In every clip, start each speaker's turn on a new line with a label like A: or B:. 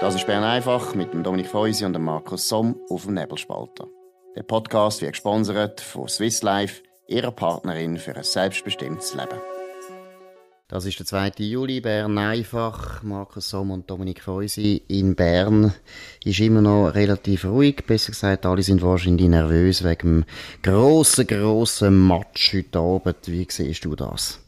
A: Das ist Bern einfach mit dem Dominik Feusi und dem Markus Somm auf dem Nebelspalter. Der Podcast wird gesponsert von Swiss Life, ihrer Partnerin für ein selbstbestimmtes Leben. Das ist der 2. Juli, Bern einfach. Markus Somm und Dominik Feusi in Bern ist immer noch relativ ruhig. Besser gesagt, alle sind wahrscheinlich nervös wegen dem grossen, grossen Match heute Abend. Wie siehst du das?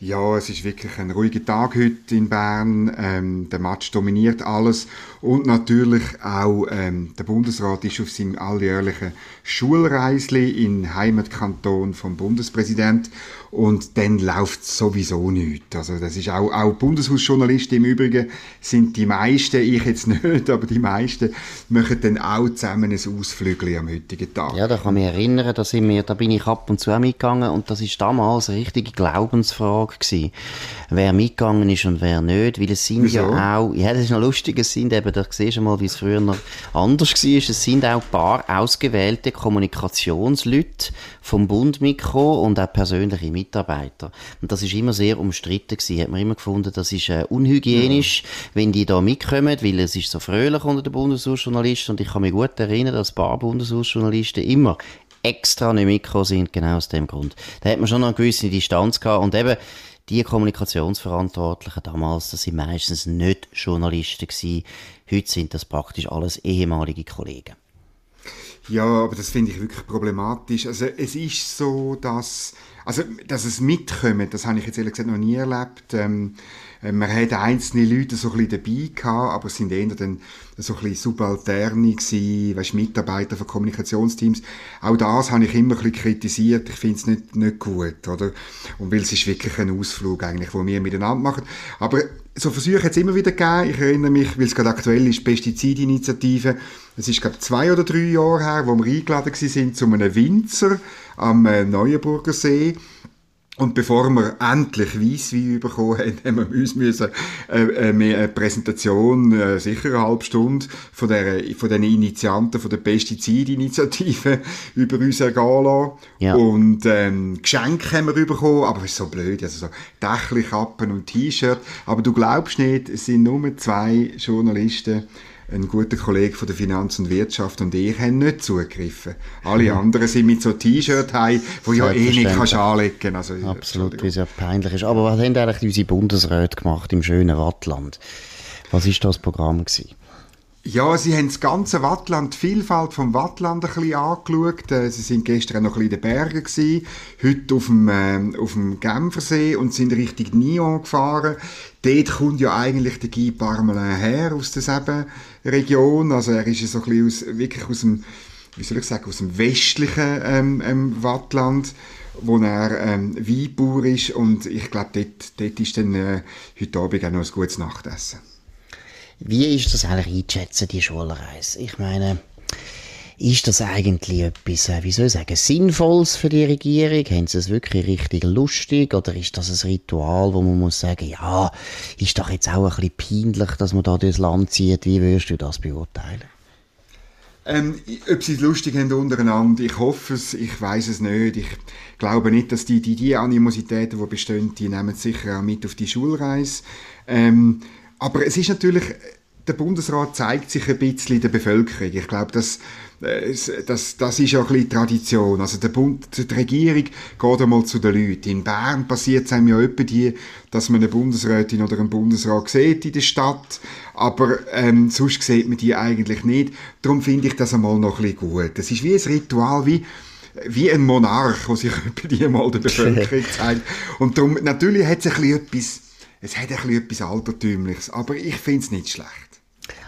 B: Ja, es ist wirklich ein ruhiger Tag heute in Bern. Ähm, der Match dominiert alles und natürlich auch ähm, der Bundesrat ist auf seinem alljährlichen Schulreisli in Heimatkanton vom Bundespräsident und dann läuft sowieso nichts. Also das ist auch, auch Bundeshausjournalisten im Übrigen sind die meisten, ich jetzt nicht, aber die meisten machen dann auch zusammen ein Ausflügel am heutigen Tag.
A: Ja, da kann mich erinnern, da, sind wir, da bin ich ab und zu mitgegangen und das ist damals eine richtige Glaubensfrage gewesen, wer mitgegangen ist und wer nicht, weil es sind Wieso? ja auch, ja, das ist noch lustig, es sind eben, da siehst du mal, wie es früher noch anders war, es sind auch ein paar ausgewählte Kommunikationsleute vom Bund mitgekommen und auch persönliche Mitarbeiter Mitarbeiter. Und das ist immer sehr umstritten gewesen. Hat man immer gefunden, das ist äh, unhygienisch, ja. wenn die da mitkommen, weil es ist so fröhlich unter den Bundeshausjournalisten und ich kann mich gut erinnern, dass ein paar Bundeshausjournalisten immer extra nicht mitgekommen sind, genau aus dem Grund. Da hat man schon noch eine gewisse Distanz gehabt und eben die Kommunikationsverantwortlichen damals, das sind meistens nicht Journalisten gewesen. Heute sind das praktisch alles ehemalige Kollegen.
B: Ja, aber das finde ich wirklich problematisch. Also es ist so, dass also, dass es mitkommt, das habe ich jetzt ehrlich gesagt noch nie erlebt. Ähm, äh, man hat einzelne Leute so ein dabei gehabt, aber es sind eher dann so ein Subalterne gewesen, weißt, Mitarbeiter von Kommunikationsteams. Auch das habe ich immer ein kritisiert. Ich finde es nicht, nicht gut, oder? Und weil es ist wirklich ein Ausflug eigentlich, wo wir miteinander machen. Aber so Versuche hat es immer wieder gegeben. Ich erinnere mich, weil es gerade aktuell ist, Pestizidinitiative. Es ist, ich, zwei oder drei Jahre her, wo wir eingeladen waren zu einem Winzer am äh, Neuenburger See. Und bevor wir endlich Weisswein bekommen haben, haben wir uns müssen, äh, äh, eine Präsentation, äh, sicher eine halbe Stunde, von, der, von den Initianten von der Pestizidinitiative über uns ergehen lassen. Ja. Und ähm, Geschenke haben wir bekommen, aber es ist so blöd, also so Dächelkappen und T-Shirt. Aber du glaubst nicht, es sind nur zwei Journalisten, ein guter Kollege von der Finanz und Wirtschaft und ich haben nicht zugegriffen. Alle mhm. anderen sind mit so T-Shirt heim, wo ja eh nicht kannst anlegen
A: also, Absolut, wie es ja peinlich ist. Aber was haben eigentlich unsere Bundesräte gemacht im schönen Wattland? Was ist das Programm gewesen?
B: Ja, sie haben das ganze Wattland, die Vielfalt vom Wattland ein bisschen angeschaut. Äh, sie sind gestern noch ein bisschen in den Bergen gewesen, heute auf dem, äh, auf dem Genfersee und sind Richtung Nyon gefahren. Dort kommt ja eigentlich der Guy Parmelin her, aus derselben Region. Also er ist ja so ein bisschen aus, wirklich aus dem, wie soll ich sagen, aus dem westlichen ähm, ähm, Wattland wo er ähm, Weinbauer ist und ich glaube, dort, dort ist dann äh, heute Abend auch noch ein gutes Nachtessen.
A: Wie ist das eigentlich einzuschätzen, die Schulreise? Ich meine, ist das eigentlich etwas, äh, wie soll ich sagen, Sinnvolles für die Regierung? Haben sie es wirklich richtig lustig? Oder ist das ein Ritual, wo man muss sagen, ja, ist doch jetzt auch ein bisschen peinlich, dass man da durchs Land zieht? Wie würdest du das beurteilen?
B: Ähm, ob sie es lustig haben untereinander, ich hoffe es, ich weiß es nicht. Ich glaube nicht, dass die, die, die Animositäten, die bestehen, die nehmen sicher auch mit auf die Schulreise. Ähm, aber es ist natürlich, der Bundesrat zeigt sich ein bisschen der Bevölkerung. Ich glaube, das, äh, das, das ist ja ein bisschen Tradition. Also der Bund, die Regierung geht einmal zu den Leuten. In Bern passiert es einem ja etwa die, dass man eine Bundesrätin oder einen Bundesrat sieht in der Stadt, aber ähm, sonst sieht man die eigentlich nicht. Darum finde ich das einmal noch ein bisschen gut. Das ist wie ein Ritual, wie wie ein Monarch, der sich etwa die mal der Bevölkerung zeigt. Und darum, natürlich hat es ein bisschen etwas es hat ein bisschen etwas Altertümliches, aber ich finde es nicht schlecht.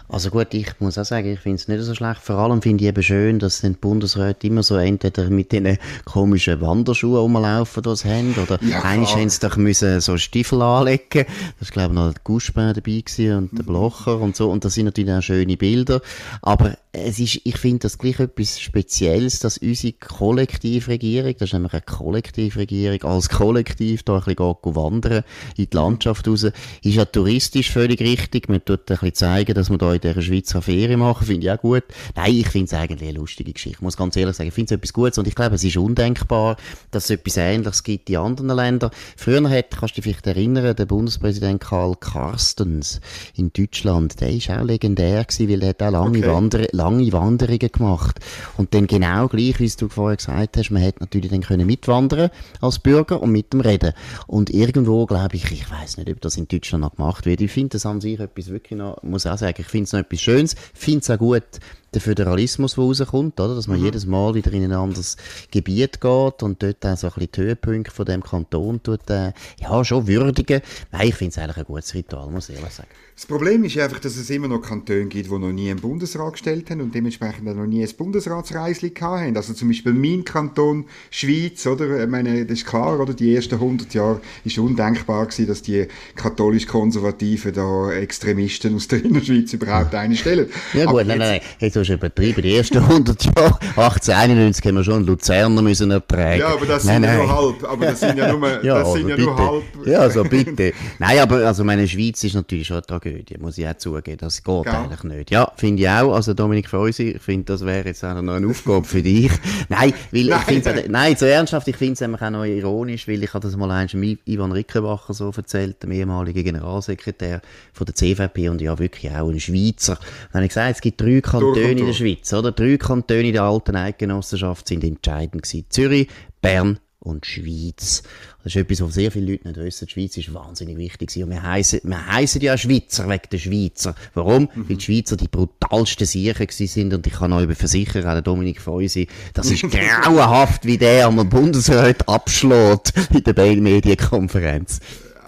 A: Also gut, ich muss auch sagen, ich finde es nicht so schlecht. Vor allem finde ich eben schön, dass die Bundesräte immer so entweder mit diesen komischen Wanderschuhen rumlaufen, die sie haben, oder ja, eigentlich haben sie doch müssen so Stiefel anlegen. Das war, glaube ich, noch der Guschbär dabei gewesen und der Blocher und so. Und das sind natürlich auch schöne Bilder. Aber es ist, ich finde das gleich etwas Spezielles, dass unsere Kollektivregierung, das ist nämlich eine Kollektivregierung, als Kollektiv da ein bisschen wandern in die Landschaft raus, ist ja touristisch völlig richtig. Man tut ein bisschen zeigen, dass man da in dieser Schweizer Ferien machen, finde ich auch gut. Nein, ich finde es eigentlich eine lustige Geschichte. Ich muss ganz ehrlich sagen, ich finde es etwas Gutes und ich glaube, es ist undenkbar, dass es etwas Ähnliches gibt in anderen Ländern. Früher hat, kannst du dich vielleicht erinnern, der Bundespräsident Karl Carstens in Deutschland, der ist auch legendär gewesen, weil er hat auch lange, okay. Wander lange Wanderungen gemacht. Und dann genau gleich, wie du vorher gesagt hast, man hätte natürlich dann können mitwandern als Bürger und mit dem reden. Und irgendwo, glaube ich, ich weiß nicht, ob das in Deutschland noch gemacht wird. Ich finde das an sich etwas wirklich noch, muss auch sagen, ich finde es noch etwas Schönes, finde es auch gut, der Föderalismus, der rauskommt, oder? Dass man mhm. jedes Mal wieder in ein anderes Gebiet geht und dort auch so ein bisschen die Höhepunkte von dem Kanton tut, äh, ja, schon würdigen. Nein, ich finde es eigentlich ein gutes Ritual, muss ich ehrlich sagen.
B: Das Problem ist einfach, dass es immer noch Kantone gibt, die noch nie einen Bundesrat gestellt haben und dementsprechend noch nie ein Bundesratsreisli haben. Also zum Beispiel mein Kanton Schweiz, oder? Ich meine, das ist klar, oder? Die ersten 100 Jahre ist undenkbar gewesen, dass die katholisch-konservativen da Extremisten aus der Innerschweiz überhaupt eine stellen.
A: Ja gut, nein, nein, nein, jetzt hast du übertrieben. Die ersten 100 Jahre, 1891 haben wir schon Luzerner müssen ertragen.
B: Ja, aber das sind nein, ja nur halb. Aber das sind ja nur, ja, das sind ja nur halb.
A: Ja, also bitte. nein, aber also meine Schweiz ist natürlich schon eine Tragödie, muss ich auch zugeben. Das geht ja. eigentlich nicht. Ja, finde ich auch. Also Dominik Freusi, ich finde, das wäre jetzt auch noch eine Aufgabe für dich. nein, weil nein. ich finde nein, so ernsthaft, ich finde es auch noch ironisch, weil ich habe das mal einmal Ivan Rickenbacher so erzählt, dem ehemaligen Generalsekretär von der CVP und ja wirklich auch ein Schweizer. Dann habe ich gesagt, es gibt drei Kantone in der Schweiz, oder? Drei Kantone der alten Eidgenossenschaft sind entscheidend gewesen. Zürich, Bern und Schweiz. Das ist etwas, was sehr viele Leute nicht wissen. Die Schweiz ist wahnsinnig wichtig. Und wir heissen, wir heissen ja Schweizer wegen der Schweizer. Warum? Mhm. Weil die Schweizer die brutalsten Siechen sind. Und ich kann euch versichern, auch der Dominik Feusi, das ist grauenhaft, wie der am Bundesrat abschlägt in der Medienkonferenz.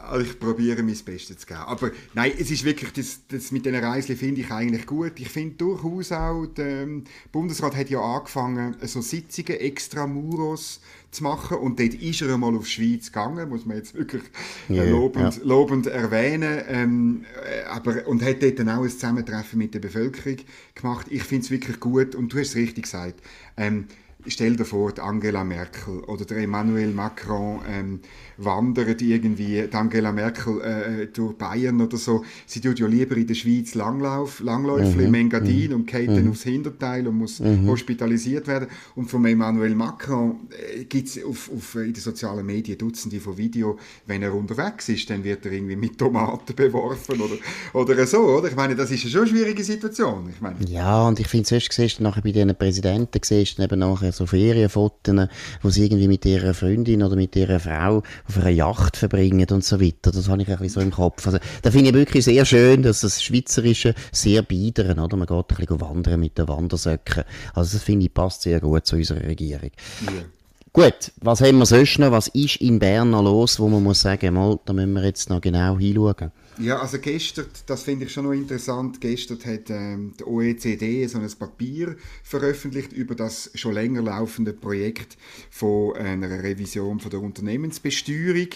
B: Also ich probiere mein Bestes zu geben. Aber nein, es ist wirklich, das, das mit diesen Reisen finde ich eigentlich gut. Ich finde durchaus auch, der ähm, Bundesrat hat ja angefangen, so Sitzungen extra Muros zu machen und dort ist er einmal auf die Schweiz gegangen, muss man jetzt wirklich yeah, lobend, ja. lobend erwähnen. Ähm, äh, aber, und hat dort dann auch ein Zusammentreffen mit der Bevölkerung gemacht. Ich finde es wirklich gut und du hast es richtig gesagt. Ähm, stell dir vor, Angela Merkel oder der Emmanuel Macron ähm, wandern irgendwie, die Angela Merkel äh, durch Bayern oder so. Sie tut ja lieber in der Schweiz Langlauf, Langläufe mhm. im Engadin mhm. und geht mhm. dann aufs Hinterteil und muss mhm. hospitalisiert werden. Und von Emmanuel Macron äh, gibt es auf, auf, in den sozialen Medien Dutzende von Videos, wenn er unterwegs ist, dann wird er irgendwie mit Tomaten beworfen oder, oder so, oder? Ich meine, das ist eine schon eine schwierige Situation. Ich meine.
A: Ja, und ich finde, sonst siehst du nachher bei diesen Präsidenten, siehst du eben nachher so Ferienfotos, wo sie irgendwie mit ihrer Freundin oder mit ihrer Frau auf einer Yacht verbringen und so weiter. Das habe ich ein bisschen so im Kopf. Also, da finde ich wirklich sehr schön, dass das Schweizerische sehr biedern, oder? Man geht ein bisschen wandern mit den Wandersöcken. Also das finde ich passt sehr gut zu unserer Regierung. Ja. Gut, was haben wir sonst noch? Was ist in Bern noch los, wo man muss sagen, mal, da müssen wir jetzt noch genau hinschauen?
B: Ja, also gestern, das finde ich schon noch interessant, gestern hat ähm, die OECD so ein Papier veröffentlicht über das schon länger laufende Projekt von einer Revision von der Unternehmensbesteuerung.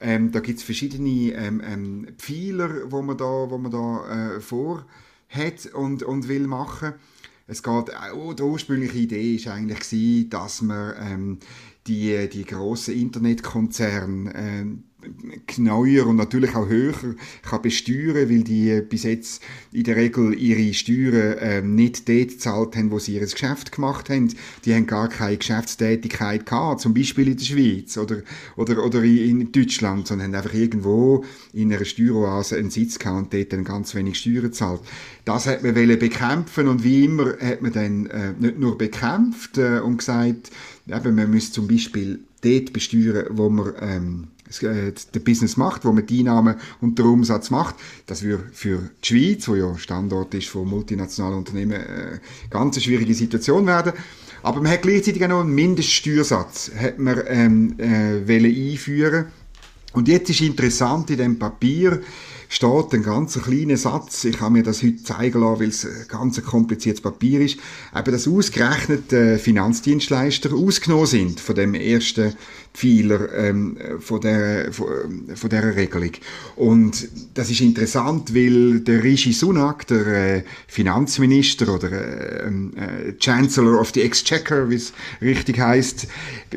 B: Ähm, da gibt es verschiedene ähm, ähm, Pfeiler, wo man da, wo man da äh, vor und, und will machen. Es geht, oh, die ursprüngliche Idee war eigentlich dass man ähm, die, die grossen Internetkonzerne neuer und natürlich auch höher kann besteuern, weil die bis jetzt in der Regel ihre Steuern ähm, nicht dort gezahlt haben, wo sie ihr Geschäft gemacht haben. Die haben gar keine Geschäftstätigkeit gehabt, zum Beispiel in der Schweiz oder, oder, oder in Deutschland, sondern haben einfach irgendwo in einer Steueroase einen Sitz gehabt und dort dann ganz wenig Steuern gezahlt. Das hat man bekämpfen und wie immer hat man dann äh, nicht nur bekämpft äh, und gesagt, eben, man müsste zum Beispiel dort besteuern, wo man ähm, äh, der Business macht, wo man die Einnahmen und den Umsatz macht. Das würde für die Schweiz, wo ja Standort ist von multinationalen Unternehmen, äh, ganz eine schwierige Situation werden. Aber man hat gleichzeitig auch noch einen Mindeststeuersatz hat man, ähm, äh, einführen Und jetzt ist interessant in dem Papier, steht ein ganz kleiner Satz, ich habe mir das heute zeigen lassen, weil es ein ganz kompliziertes Papier ist, eben, dass ausgerechnet äh, Finanzdienstleister ausgenommen sind von dem ersten Pfeiler ähm, von, der, von, von dieser Regelung. Und das ist interessant, weil der Rishi Sunak, der äh, Finanzminister oder äh, äh, Chancellor of the Exchequer, wie es richtig heißt,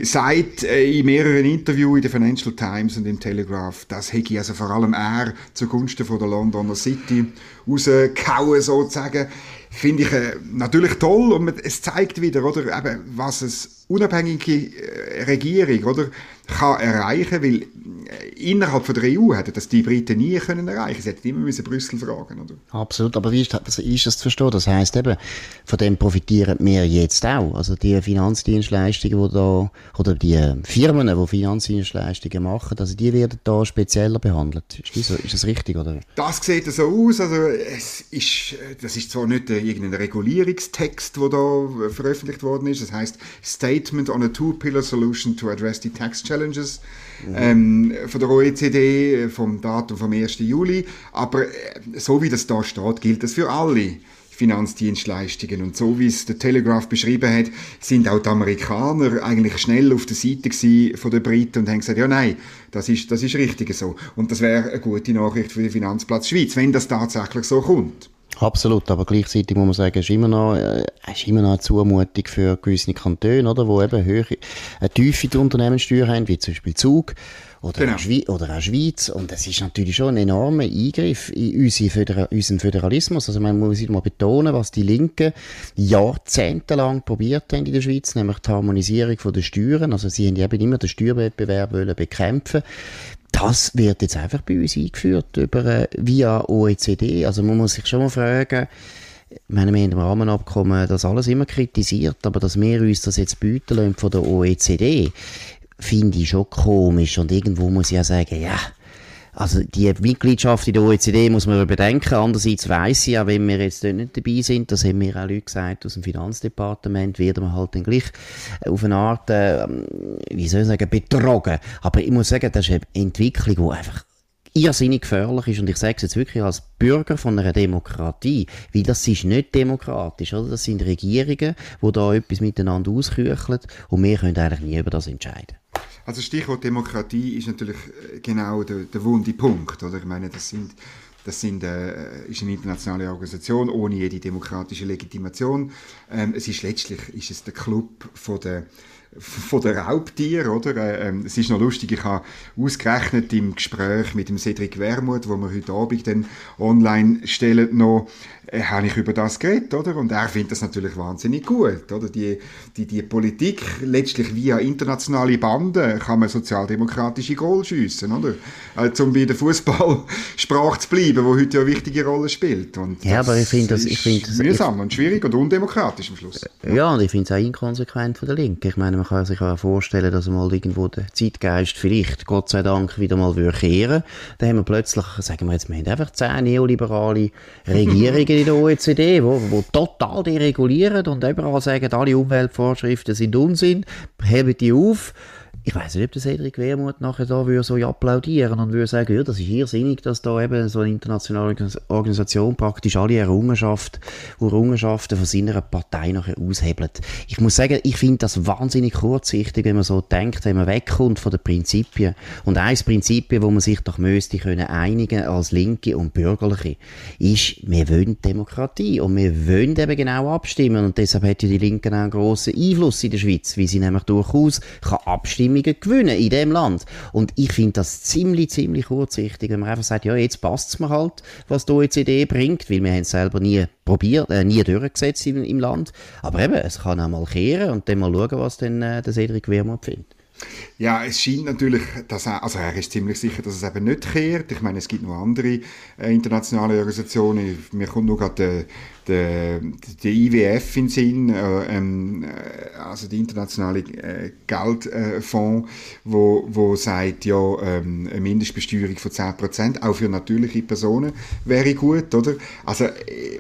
B: sagt äh, in mehreren Interviews in der Financial Times und im Telegraph, das hätte also vor allem er zugunsten zugunsten von der Londoner City rausgehauen, sozusagen. Finde ich äh, natürlich toll und es zeigt wieder, oder, eben, was es unabhängige äh, Regierung, oder, kann erreichen, weil äh, innerhalb von der EU hätten das die Briten nie können erreichen. Sie hätten immer müssen Brüssel fragen, oder?
A: Absolut, aber wie ist das, ist das zu verstehen? Das heisst eben, von dem profitieren wir jetzt auch. Also die Finanzdienstleistungen, die da, oder die Firmen, die Finanzdienstleistungen machen, also die werden da spezieller behandelt. Ist das, ist das richtig, oder?
B: Das sieht so aus, also es ist, das ist zwar nicht irgendein Regulierungstext, der da veröffentlicht worden ist, das heißt Statement on a Two-Pillar Solution to Address the Tax Challenge Challenges mhm. ähm, von der OECD vom Datum vom 1. Juli. Aber äh, so wie das da steht, gilt das für alle. Finanzdienstleistungen. Und so wie es der Telegraph beschrieben hat, sind auch die Amerikaner eigentlich schnell auf der Seite von den Briten und haben gesagt, ja nein, das ist, das ist richtig so. Und das wäre eine gute Nachricht für den Finanzplatz Schweiz, wenn das tatsächlich so kommt.
A: Absolut, aber gleichzeitig muss man sagen, ist immer noch, äh, ist immer noch eine Zumutung für gewisse Kantone, oder, wo eben höhere, eine tiefe Unternehmenssteuer haben, wie zum Beispiel Zug oder, genau. auch oder auch Schweiz. Und das ist natürlich schon ein enormer Eingriff in unsere Föder unseren Föderalismus. Also man muss mal betonen, was die Linken jahrzehntelang probiert haben in der Schweiz, nämlich die Harmonisierung der Steuern. Also sie haben eben immer den Steuerwettbewerb wollen bekämpfen das wird jetzt einfach bei uns eingeführt über, äh, via OECD. Also man muss sich schon mal fragen, ich meine, wir haben im Rahmenabkommen das alles immer kritisiert, aber dass wir uns das jetzt bieten lassen von der OECD, finde ich schon komisch. Und irgendwo muss ich ja sagen, ja, also die Mitgliedschaft in der OECD muss man überdenken. Andererseits weiss ich ja, wenn wir jetzt dort nicht dabei sind, das haben mir auch Leute gesagt aus dem Finanzdepartement, werden wir halt dann gleich auf eine Art, äh, wie soll ich sagen, betrogen. Aber ich muss sagen, das ist eine Entwicklung, die einfach irrsinnig gefährlich ist und ich sage es jetzt wirklich als Bürger von einer Demokratie, weil das ist nicht demokratisch, oder? Das sind Regierungen, die da etwas miteinander auskücheln und wir können eigentlich nie über das entscheiden.
B: Also Stichwort Demokratie ist natürlich äh, genau der, der wunde Punkt, oder? Ich meine, das sind das sind, äh, ist eine internationale Organisation ohne jede demokratische Legitimation. Ähm, es ist letztlich ist es der Club von der von der Raubtier, oder? Äh, ähm, es ist noch lustig, ich habe ausgerechnet im Gespräch mit dem Cedric Wermuth, wo wir heute Abend dann online stellen, noch äh, habe ich über das geredet, oder? Und er findet das natürlich wahnsinnig gut, oder? Die, die, die Politik, letztlich via internationale Banden, kann man sozialdemokratische Goal schiessen, oder? Äh, um bei der Fußballsprache zu bleiben, wo heute ja eine wichtige Rolle spielt. Und
A: ja, aber ich finde das, ich finde
B: das mühsam und schwierig und undemokratisch am Schluss.
A: Ja, und ich finde es auch inkonsequent von der Linken. Ich meine, man kann sich auch vorstellen, dass mal irgendwo der Zeitgeist vielleicht, Gott sei Dank, wieder mal kehren Dann haben wir plötzlich, sagen wir jetzt, wir haben einfach zehn neoliberale Regierungen in der OECD, wo, wo total deregulieren und überall sagen, alle Umweltvorschriften sind Unsinn, heben die auf ich weiß nicht, ob der Cedric Wermuth nachher da würde so applaudieren und würde sagen, ja, das ist irrsinnig, dass da eben so eine internationale Organisation praktisch alle Errungenschaften, Errungenschaften von seiner Partei nachher aushebelt. Ich muss sagen, ich finde das wahnsinnig kurzsichtig, wenn man so denkt, wenn man wegkommt von den Prinzipien. Und eins Prinzipien, wo man sich doch müsste können einigen als Linke und Bürgerliche, ist, wir wollen Demokratie und wir wollen eben genau abstimmen und deshalb hat ja die Linken auch einen grossen Einfluss in der Schweiz, weil sie nämlich durchaus kann abstimmen Abstimmungen gewinnen in dem Land. Und ich finde das ziemlich, ziemlich kurzsichtig, wenn man einfach sagt, ja, jetzt passt es mir halt, was die OECD bringt, weil wir haben es selber nie probiert, äh, nie durchgesetzt im, im, Land. Aber eben, es kann auch mal kehren und dann mal schauen, was dann äh, der Cedric Wermuth findet.
B: Ja, es scheint natürlich, dass er, also er ist ziemlich sicher, dass es eben nicht kehrt. Ich meine, es gibt noch andere äh, internationale Organisationen. Mir kommt nur gerade der, der IWF in Sinn, äh, ähm, äh, also die internationale äh, Geldfonds, wo, wo sagt, ja, ähm, eine Mindestbesteuerung von 10%, auch für natürliche Personen, wäre gut, oder? Also, äh,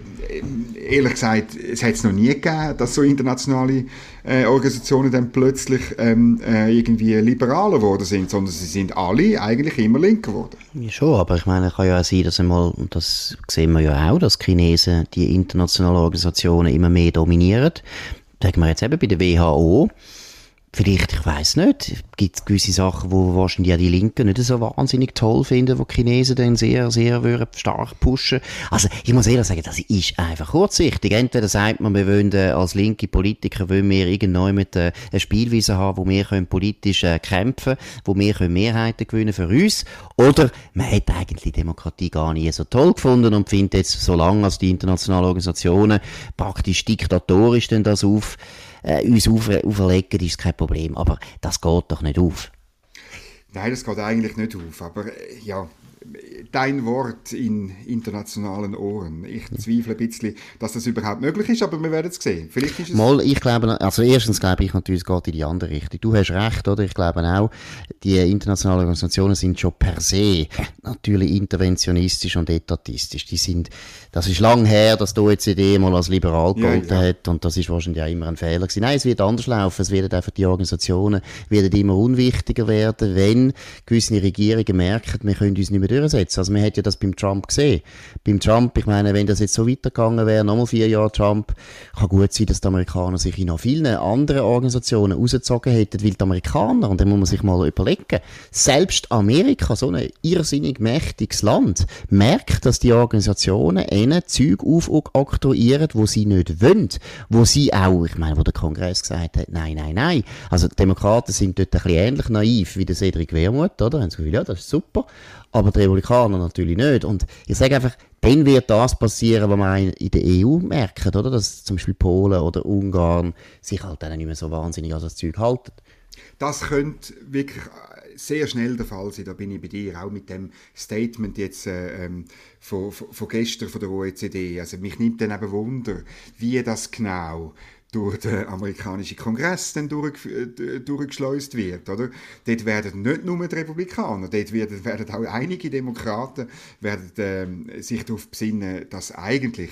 B: ehrlich gesagt, es hat es noch nie gegeben, dass so internationale äh, Organisationen dann plötzlich ähm, äh, irgendwie liberaler geworden sind, sondern sie sind alle eigentlich immer linker geworden.
A: Ja, schon, aber ich meine, es kann ja auch sein, dass einmal, und das sehen wir ja auch, dass Chinesen die internationalen Organisationen immer mehr dominieren. Sagen wir jetzt eben bei der WHO, Vielleicht, ich weiß nicht, gibt es gewisse Sachen, wo wahrscheinlich auch die Linken nicht so wahnsinnig toll finden, wo die Chinesen dann sehr, sehr würden stark pushen. Also ich muss ehrlich sagen, das ist einfach kurzsichtig. Entweder sagt man, wir wollen äh, als linke Politiker wollen wir irgendwann mit äh, eine Spielweise haben, wo wir können politisch äh, kämpfen, wo wir können Mehrheiten gewinnen für uns, oder man hat eigentlich Demokratie gar nie so toll gefunden und findet jetzt, solange als die internationalen Organisationen praktisch diktatorisch denn das auf äh, uns auf, auferlegen, ist kein Problem. Aber das geht doch nicht auf.
B: Nein, das geht eigentlich nicht auf. Aber äh, ja, dein Wort in internationalen Ohren. Ich zweifle ein bisschen, dass das überhaupt möglich ist, aber wir werden es sehen. Vielleicht ist es
A: Mal, ich glaube, also erstens glaube ich natürlich, es geht in die andere Richtung. Du hast recht, oder? Ich glaube auch, die internationalen Organisationen sind schon per se natürlich interventionistisch und etatistisch. Die sind, das ist lang her, dass die OECD mal als liberal gegolten ja, ja. hat und das ist wahrscheinlich auch immer ein Fehler gewesen. Nein, es wird anders laufen. Es werden einfach die Organisationen werden immer unwichtiger werden, wenn gewisse Regierungen merken, wir können uns nicht mehr durchsetzen. Also man hat ja das beim Trump gesehen. Beim Trump, ich meine, wenn das jetzt so weitergegangen wäre, nochmal vier Jahre Trump, kann gut sein, dass die Amerikaner sich in noch vielen anderen Organisationen rausgezogen hätten, weil die Amerikaner, und dann muss man sich mal überlegen, selbst Amerika, so ein irrsinnig mächtiges Land, merkt, dass die Organisationen ihnen Zeug aufoktroyieren, wo sie nicht wollen, wo sie auch, ich meine, wo der Kongress gesagt hat, nein, nein, nein. Also die Demokraten sind dort ein bisschen ähnlich naiv wie der Cedric Wermuth, oder? Haben sie gesagt, ja, das ist super aber die Republikaner natürlich nicht. Und ich sage einfach, dann wird das passieren, was man in der EU merkt, oder? Dass zum Beispiel Polen oder Ungarn sich halt dann nicht mehr so wahnsinnig an das Zeug halten.
B: Das könnte wirklich sehr schnell der Fall sein, da bin ich bei dir, auch mit dem Statement jetzt äh, ähm, von, von, gestern von der OECD. Also mich nimmt dann eben Wunder, wie das genau durch den amerikanischen Kongress dann durch, äh, durchgeschleust wird. Oder? Dort werden nicht nur die Republikaner, dort werden, werden auch einige Demokraten werden, äh, sich darauf besinnen, dass eigentlich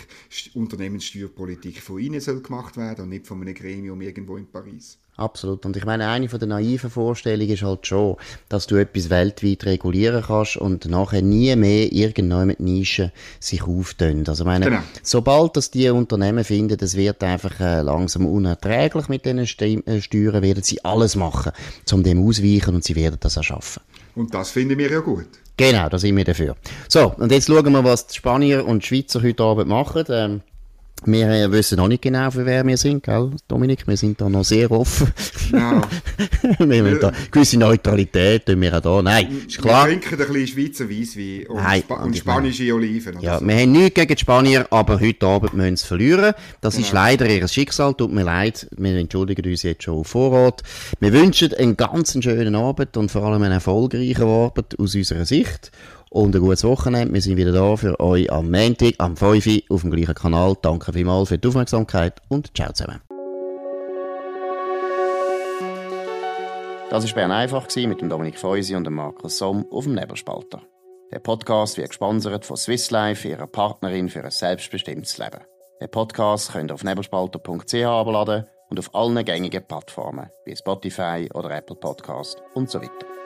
B: Unternehmenssteuerpolitik von ihnen soll gemacht werden und nicht von einem Gremium irgendwo in Paris.
A: Absolut. Und ich meine, eine von der naiven Vorstellungen ist halt schon, dass du etwas weltweit regulieren kannst und nachher nie mehr irgendwann mit Nischen sich auftun. Also ich meine, genau. sobald das die Unternehmen finden, es wird einfach äh, langsam unerträglich mit diesen äh, Steuern, werden sie alles machen, um dem ausweichen und sie werden das erschaffen.
B: Und das finden wir ja gut.
A: Genau, da sind wir dafür. So, und jetzt schauen wir, was die Spanier und die Schweizer heute Abend machen. Ähm, wir äh, wissen noch nicht genau, für wer wir sind, gell, Dominik? Wir sind da noch sehr offen. Ja. wir haben da gewisse Neutralität, tun wir auch da. Nein,
B: ist klar. Wir trinken ein bisschen Schweizer Weisswein und, Nein, und spanische Oliven.
A: Ja, so. wir haben nichts gegen die Spanier, aber heute Abend müssen sie verlieren. Das genau. ist leider ihr Schicksal, tut mir leid. Wir entschuldigen uns jetzt schon auf Vorrat. Wir wünschen einen ganz schönen Abend und vor allem einen erfolgreichen Abend aus unserer Sicht und ein gutes Wochenende. Wir sind wieder da für euch am Montag, am 5 Uhr auf dem gleichen Kanal. Danke vielmals für die Aufmerksamkeit und ciao zusammen. Das war Bern einfach mit dem Dominik Feusi und dem Markus Somm auf dem Nebelspalter. Der Podcast wird gesponsert von Swiss Life, ihrer Partnerin für ein selbstbestimmtes Leben. Den Podcast könnt ihr auf nebelspalter.ch abladen und auf allen gängigen Plattformen wie Spotify oder Apple Podcast und so weiter.